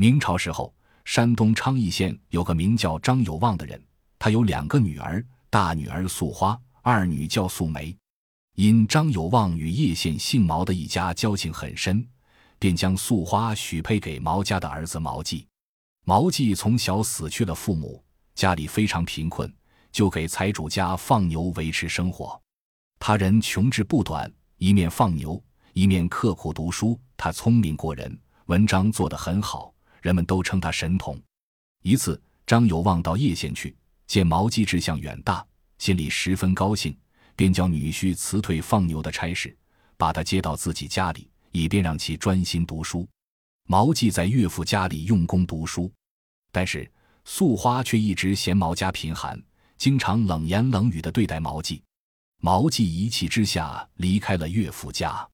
明朝时候，山东昌邑县有个名叫张有望的人，他有两个女儿，大女儿素花，二女叫素梅。因张有望与叶县姓毛的一家交情很深，便将素花许配给毛家的儿子毛季。毛季从小死去了父母，家里非常贫困，就给财主家放牛维持生活。他人穷志不短，一面放牛，一面刻苦读书。他聪明过人，文章做得很好，人们都称他神童。一次，张有望到叶县去见毛季，志向远大，心里十分高兴。便叫女婿辞退放牛的差事，把他接到自己家里，以便让其专心读书。毛季在岳父家里用功读书，但是素花却一直嫌毛家贫寒，经常冷言冷语地对待毛季。毛季一气之下离开了岳父家。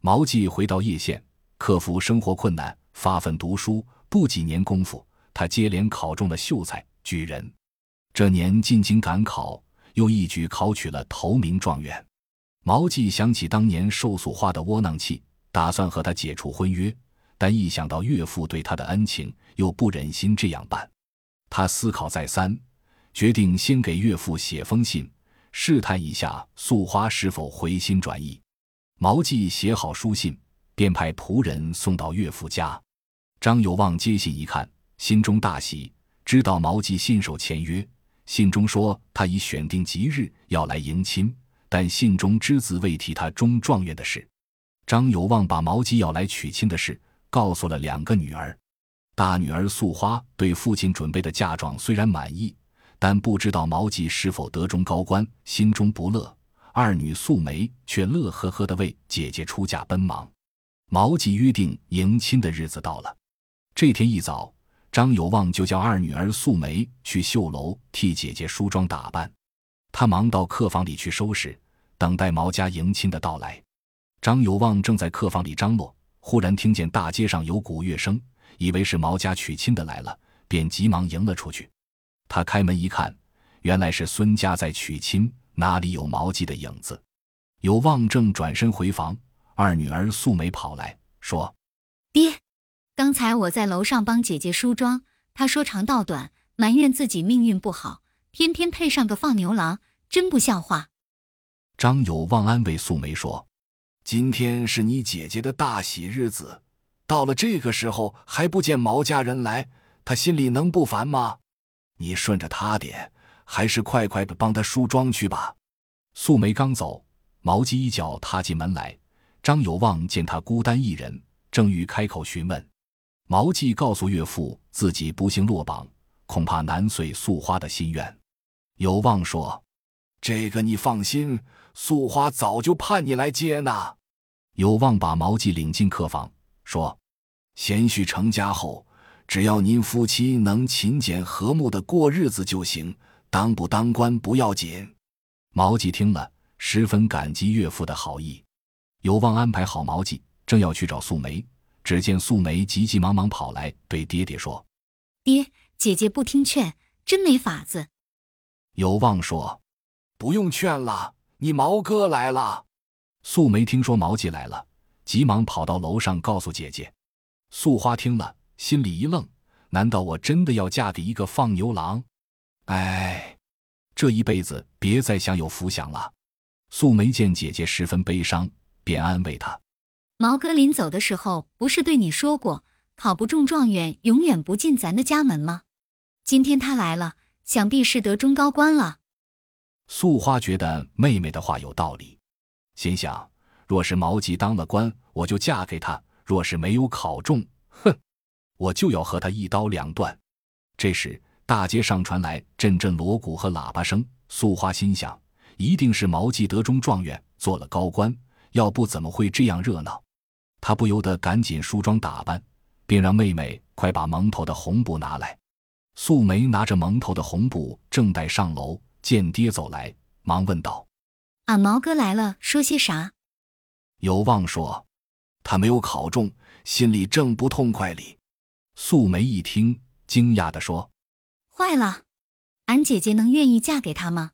毛季回到叶县，克服生活困难，发奋读书。不几年功夫，他接连考中了秀才、举人。这年进京赶考。又一举考取了头名状元，毛继想起当年受素花的窝囊气，打算和他解除婚约，但一想到岳父对他的恩情，又不忍心这样办。他思考再三，决定先给岳父写封信，试探一下素花是否回心转意。毛继写好书信，便派仆人送到岳父家。张有望接信一看，心中大喜，知道毛继信守签约。信中说，他已选定吉日要来迎亲，但信中只字未提他中状元的事。张有望把毛继要来娶亲的事告诉了两个女儿。大女儿素花对父亲准备的嫁妆虽然满意，但不知道毛继是否得中高官，心中不乐。二女素梅却乐呵呵地为姐姐出嫁奔忙。毛继约定迎亲的日子到了，这天一早。张有望就叫二女儿素梅去绣楼替姐姐梳妆打扮，他忙到客房里去收拾，等待毛家迎亲的到来。张有望正在客房里张罗，忽然听见大街上有鼓乐声，以为是毛家娶亲的来了，便急忙迎了出去。他开门一看，原来是孙家在娶亲，哪里有毛记的影子？有望正转身回房，二女儿素梅跑来说：“爹。”刚才我在楼上帮姐姐梳妆，她说长道短，埋怨自己命运不好，偏偏配上个放牛郎，真不像话。张有望安慰素梅说：“今天是你姐姐的大喜日子，到了这个时候还不见毛家人来，她心里能不烦吗？你顺着她点，还是快快的帮她梳妆去吧。”素梅刚走，毛吉一脚踏进门来。张有望见她孤单一人，正欲开口询问。毛季告诉岳父，自己不幸落榜，恐怕难遂素花的心愿。有望说：“这个你放心，素花早就盼你来接呢。”有望把毛季领进客房，说：“贤婿成家后，只要您夫妻能勤俭和睦的过日子就行，当不当官不要紧。”毛继听了，十分感激岳父的好意。有望安排好毛季，正要去找素梅。只见素梅急急忙忙跑来，对爹爹说：“爹，姐姐不听劝，真没法子。”有望说：“不用劝了，你毛哥来了。”素梅听说毛吉来了，急忙跑到楼上告诉姐姐。素花听了，心里一愣：“难道我真的要嫁给一个放牛郎？哎，这一辈子别再享有福享了。”素梅见姐姐十分悲伤，便安慰她。毛哥临走的时候，不是对你说过，考不中状元，永远不进咱的家门吗？今天他来了，想必是得中高官了。素花觉得妹妹的话有道理，心想：若是毛吉当了官，我就嫁给他；若是没有考中，哼，我就要和他一刀两断。这时，大街上传来阵阵锣鼓和喇叭声，素花心想：一定是毛吉得中状元，做了高官，要不怎么会这样热闹？他不由得赶紧梳妆打扮，并让妹妹快把蒙头的红布拿来。素梅拿着蒙头的红布，正待上楼，见爹走来，忙问道：“俺毛哥来了，说些啥？”有望说：“他没有考中，心里正不痛快哩。”素梅一听，惊讶地说：“坏了，俺姐姐能愿意嫁给他吗？”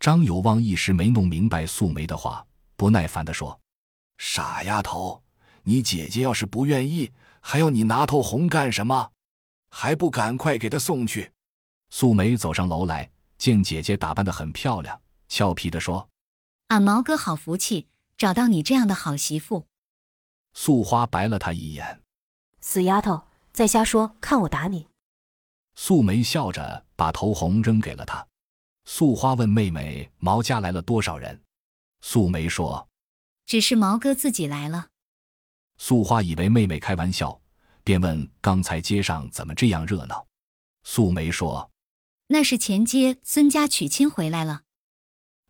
张有望一时没弄明白素梅的话，不耐烦地说：“傻丫头！”你姐姐要是不愿意，还要你拿头红干什么？还不赶快给她送去！素梅走上楼来，见姐姐打扮得很漂亮，俏皮地说：“俺毛哥好福气，找到你这样的好媳妇。”素花白了他一眼：“死丫头，再瞎说，看我打你！”素梅笑着把头红扔给了他。素花问妹妹：“毛家来了多少人？”素梅说：“只是毛哥自己来了。”素花以为妹妹开玩笑，便问：“刚才街上怎么这样热闹？”素梅说：“那是前街孙家娶亲回来了。”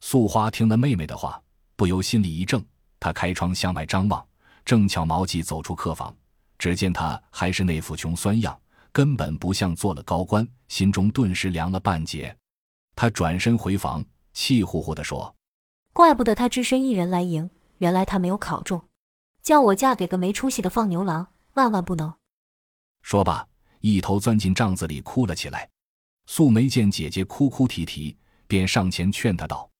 素花听了妹妹的话，不由心里一怔。她开窗向外张望，正巧毛季走出客房，只见他还是那副穷酸样，根本不像做了高官，心中顿时凉了半截。他转身回房，气呼呼地说：“怪不得他只身一人来迎，原来他没有考中。”叫我嫁给个没出息的放牛郎，万万不能！说罢，一头钻进帐子里哭了起来。素梅见姐姐哭哭啼啼，便上前劝她道：“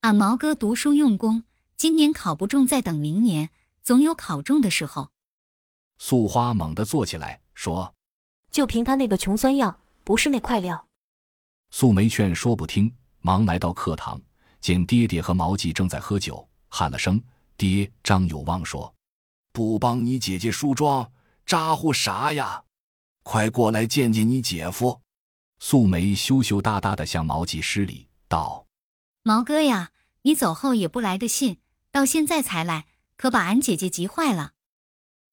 俺毛哥读书用功，今年考不中，再等明年，总有考中的时候。”素花猛地坐起来说：“就凭他那个穷酸样，不是那块料。”素梅劝说不听，忙来到课堂，见爹爹和毛季正在喝酒，喊了声“爹”，张有望说。不帮你姐姐梳妆，咋呼啥呀？快过来见见你姐夫。素梅羞羞答答的向毛季施礼道：“毛哥呀，你走后也不来个信，到现在才来，可把俺姐姐急坏了。”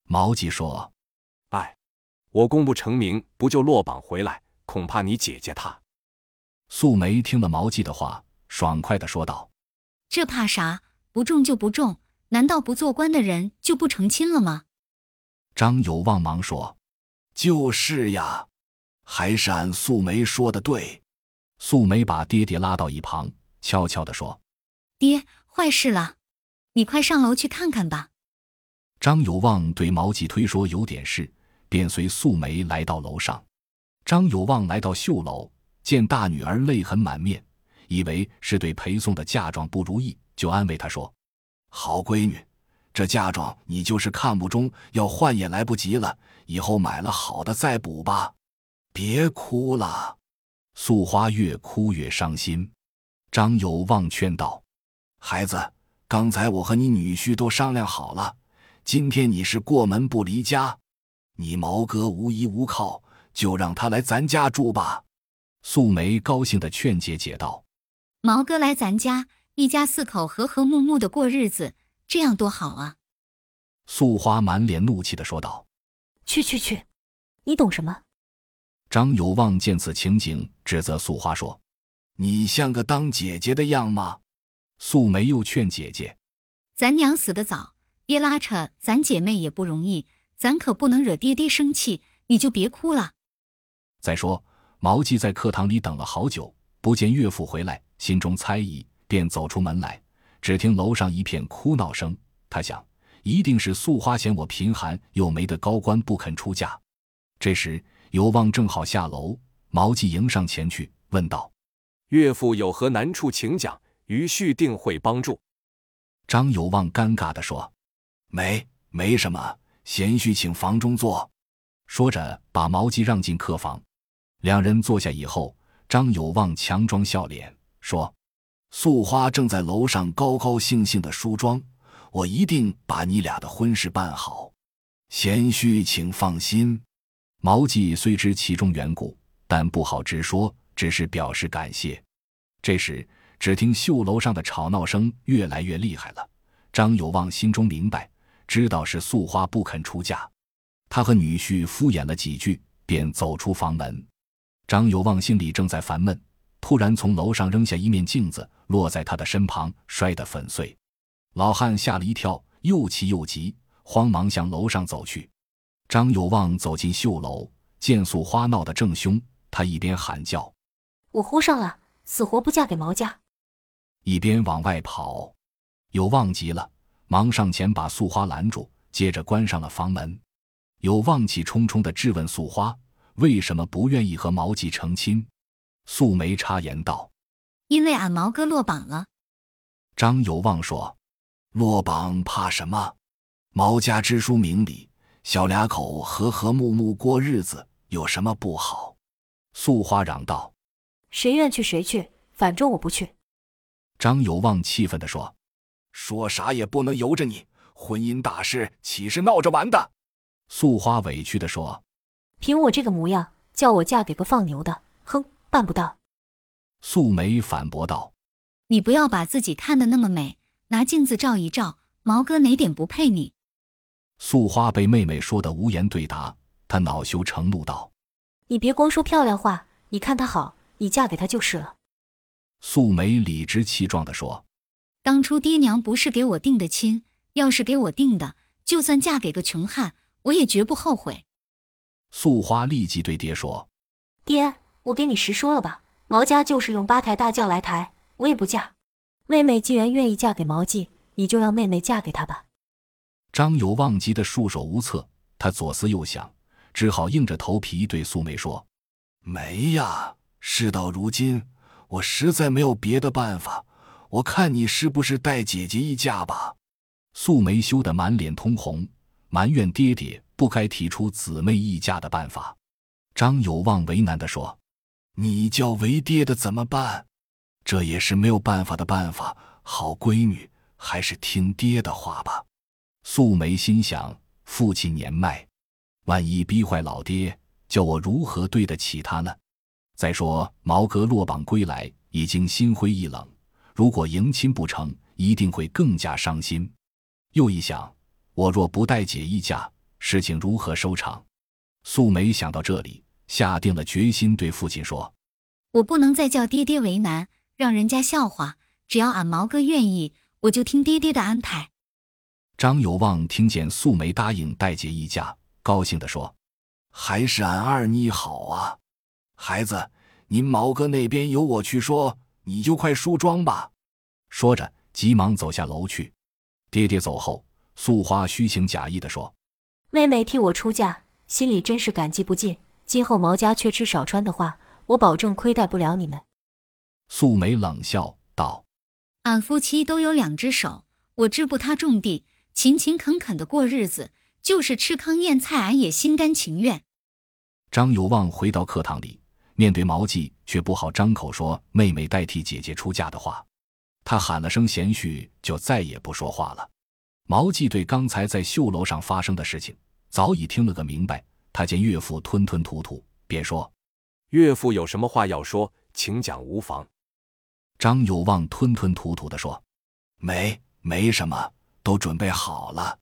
毛季说：“哎，我功不成名，不就落榜回来？恐怕你姐姐她。”素梅听了毛季的话，爽快的说道：“这怕啥？不中就不中。”难道不做官的人就不成亲了吗？张有望忙说：“就是呀，还是俺素梅说的对。”素梅把爹爹拉到一旁，悄悄地说：“爹，坏事了，你快上楼去看看吧。”张有望对毛继推说有点事，便随素梅来到楼上。张有望来到绣楼，见大女儿泪痕满面，以为是对陪送的嫁妆不如意，就安慰她说。好闺女，这嫁妆你就是看不中，要换也来不及了。以后买了好的再补吧，别哭了。素花越哭越伤心。张有望劝道：“孩子，刚才我和你女婿都商量好了，今天你是过门不离家，你毛哥无依无靠，就让他来咱家住吧。”素梅高兴的劝姐姐道：“毛哥来咱家。”一家四口和和睦睦的过日子，这样多好啊！素花满脸怒气的说道：“去去去，你懂什么？”张有望见此情景，指责素花说：“你像个当姐姐的样吗？”素梅又劝姐姐：“咱娘死得早，爹拉扯咱姐妹也不容易，咱可不能惹爹爹生气，你就别哭了。”再说，毛季在课堂里等了好久，不见岳父回来，心中猜疑。便走出门来，只听楼上一片哭闹声。他想，一定是素花嫌我贫寒又没得高官，不肯出嫁。这时，有望正好下楼，毛季迎上前去，问道：“岳父有何难处，请讲，余婿定会帮助。”张有望尴尬地说：“没，没什么，贤婿请房中坐。”说着，把毛季让进客房。两人坐下以后，张有望强装笑脸说。素花正在楼上高高兴兴的梳妆，我一定把你俩的婚事办好，贤婿请放心。毛季虽知其中缘故，但不好直说，只是表示感谢。这时，只听绣楼上的吵闹声越来越厉害了。张有望心中明白，知道是素花不肯出嫁，他和女婿敷衍了几句，便走出房门。张有望心里正在烦闷。突然从楼上扔下一面镜子，落在他的身旁，摔得粉碎。老汉吓了一跳，又气又急，慌忙向楼上走去。张有望走进绣楼，见素花闹得正凶，他一边喊叫：“我呼上了，死活不嫁给毛家！”一边往外跑。有望急了，忙上前把素花拦住，接着关上了房门。有望气冲冲地质问素花：“为什么不愿意和毛季成亲？”素梅插言道：“因为俺毛哥落榜了。”张有望说：“落榜怕什么？毛家知书明理，小俩口和和睦睦过日子有什么不好？素花嚷道。谁愿去谁去，反正我不去。张有望气愤地说：“说啥也不能由着你，婚姻大事岂是闹着玩的？”素花委屈地说：“凭我这个模样，叫我嫁给个放牛的，哼，办不到。”素梅反驳道：“你不要把自己看得那么美，拿镜子照一照，毛哥哪点不配你？”素花被妹妹说的无言对答，她恼羞成怒道：“你别光说漂亮话，你看她好。”你嫁给他就是了。素梅理直气壮地说：“当初爹娘不是给我定的亲，要是给我定的，就算嫁给个穷汉，我也绝不后悔。”素花立即对爹说：“爹，我给你实说了吧，毛家就是用八抬大轿来抬，我也不嫁。妹妹既然愿意嫁给毛记，你就让妹妹嫁给他吧。”张有望急得束手无策，他左思右想，只好硬着头皮对素梅说：“梅呀。”事到如今，我实在没有别的办法。我看你是不是带姐姐一嫁吧？素梅羞得满脸通红，埋怨爹爹不该提出姊妹一嫁的办法。张有望为难地说：“你叫为爹的怎么办？这也是没有办法的办法。好闺女，还是听爹的话吧。”素梅心想：父亲年迈，万一逼坏老爹，叫我如何对得起他呢？再说毛哥落榜归来，已经心灰意冷。如果迎亲不成，一定会更加伤心。又一想，我若不带姐一嫁，事情如何收场？素梅想到这里，下定了决心，对父亲说：“我不能再叫爹爹为难，让人家笑话。只要俺毛哥愿意，我就听爹爹的安排。”张有望听见素梅答应带姐一嫁，高兴地说：“还是俺二妮好啊。”孩子，您毛哥那边由我去说，你就快梳妆吧。说着，急忙走下楼去。爹爹走后，素花虚情假意地说：“妹妹替我出嫁，心里真是感激不尽。今后毛家缺吃少穿的话，我保证亏待不了你们。”素梅冷笑道：“俺夫妻都有两只手，我织布，他种地，勤勤恳恳的过日子，就是吃糠咽菜，俺也心甘情愿。”张有望回到课堂里。面对毛季，却不好张口说妹妹代替姐姐出嫁的话，他喊了声贤婿，就再也不说话了。毛季对刚才在绣楼上发生的事情早已听了个明白，他见岳父吞吞吐吐，便说：“岳父有什么话要说，请讲无妨。”张有望吞吞吐吐地说：“没，没什么，都准备好了。”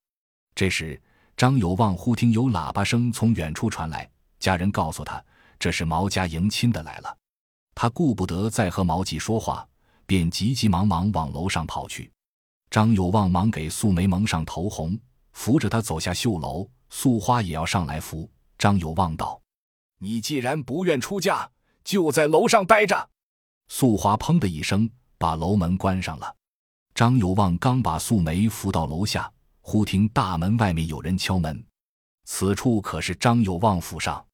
这时，张有望忽听有喇叭声从远处传来，家人告诉他。这是毛家迎亲的来了，他顾不得再和毛季说话，便急急忙忙往楼上跑去。张有望忙给素梅蒙上头红，扶着她走下绣楼。素花也要上来扶。张有望道：“你既然不愿出嫁，就在楼上待着。”素华砰的一声把楼门关上了。张有望刚把素梅扶到楼下，忽听大门外面有人敲门，此处可是张有望府上。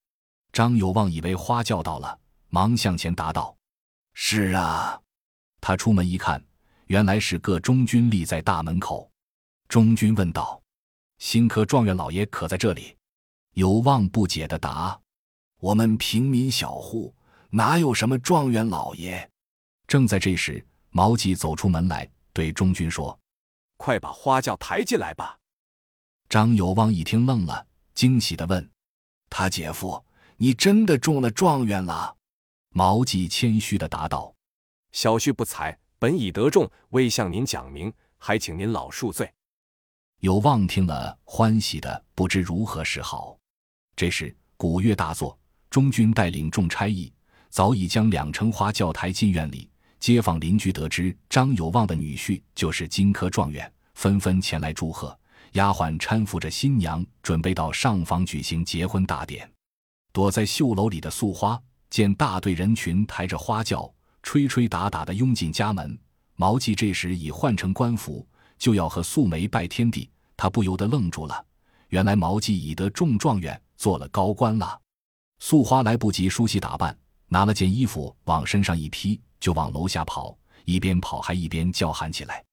张有望以为花轿到了，忙向前答道：“是啊。”他出门一看，原来是个中军立在大门口。中军问道：“新科状元老爷可在这里？”有望不解的答：“我们平民小户哪有什么状元老爷？”正在这时，毛季走出门来，对中军说：“快把花轿抬进来吧。”张有望一听愣了，惊喜的问：“他姐夫？”你真的中了状元了，毛季谦虚的答道：“小婿不才，本已得中，未向您讲明，还请您老恕罪。”有望听了，欢喜的不知如何是好。这时鼓乐大作，中军带领众差役，早已将两乘花轿抬进院里。街坊邻居得知张有望的女婿就是金科状元，纷纷前来祝贺。丫鬟搀扶着新娘，准备到上房举行结婚大典。躲在绣楼里的素花见大队人群抬着花轿，吹吹打打的拥进家门。毛季这时已换成官服，就要和素梅拜天地，他不由得愣住了。原来毛季已得中状元，做了高官了。素花来不及梳洗打扮，拿了件衣服往身上一披，就往楼下跑，一边跑还一边叫喊起来。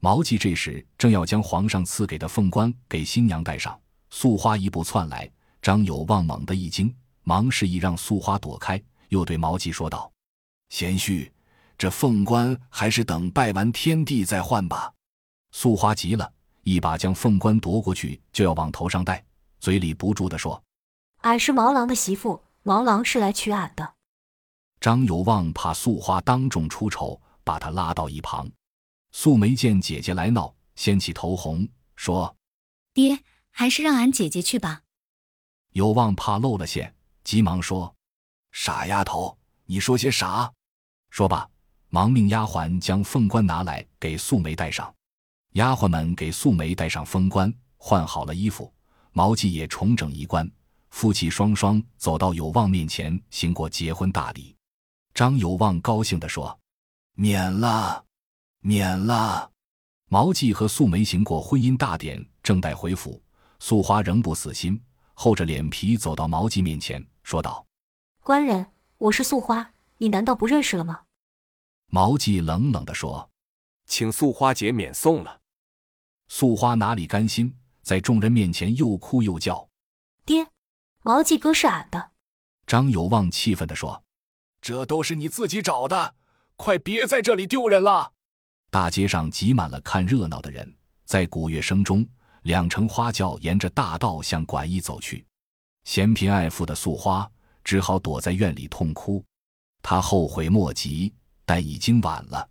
毛季这时正要将皇上赐给的凤冠给新娘戴上，素花一步窜来，张有望猛地一惊，忙示意让素花躲开，又对毛季说道：“贤婿，这凤冠还是等拜完天地再换吧。”素花急了，一把将凤冠夺过去，就要往头上戴，嘴里不住地说：“俺是毛郎的媳妇，毛郎是来娶俺的。”张有望怕素花当众出丑，把他拉到一旁。素梅见姐姐来闹，掀起头红，说：“爹，还是让俺姐姐去吧。”有望怕露了馅，急忙说：“傻丫头，你说些啥？”说罢，忙命丫鬟将凤冠拿来给素梅戴上。丫鬟们给素梅戴上凤冠，换好了衣服，毛季也重整衣冠，夫妻双双走到有望面前，行过结婚大礼。张有望高兴地说：“免了，免了。”毛季和素梅行过婚姻大典，正待回府，素花仍不死心，厚着脸皮走到毛季面前，说道：“官人，我是素花，你难道不认识了吗？”毛季冷冷地说：“请素花姐免送了。”素花哪里甘心，在众人面前又哭又叫：“爹，毛继哥是俺的。”张有望气愤地说。这都是你自己找的，快别在这里丢人了！大街上挤满了看热闹的人，在鼓乐声中，两乘花轿沿着大道向馆驿走去。嫌贫爱富的素花只好躲在院里痛哭，她后悔莫及，但已经晚了。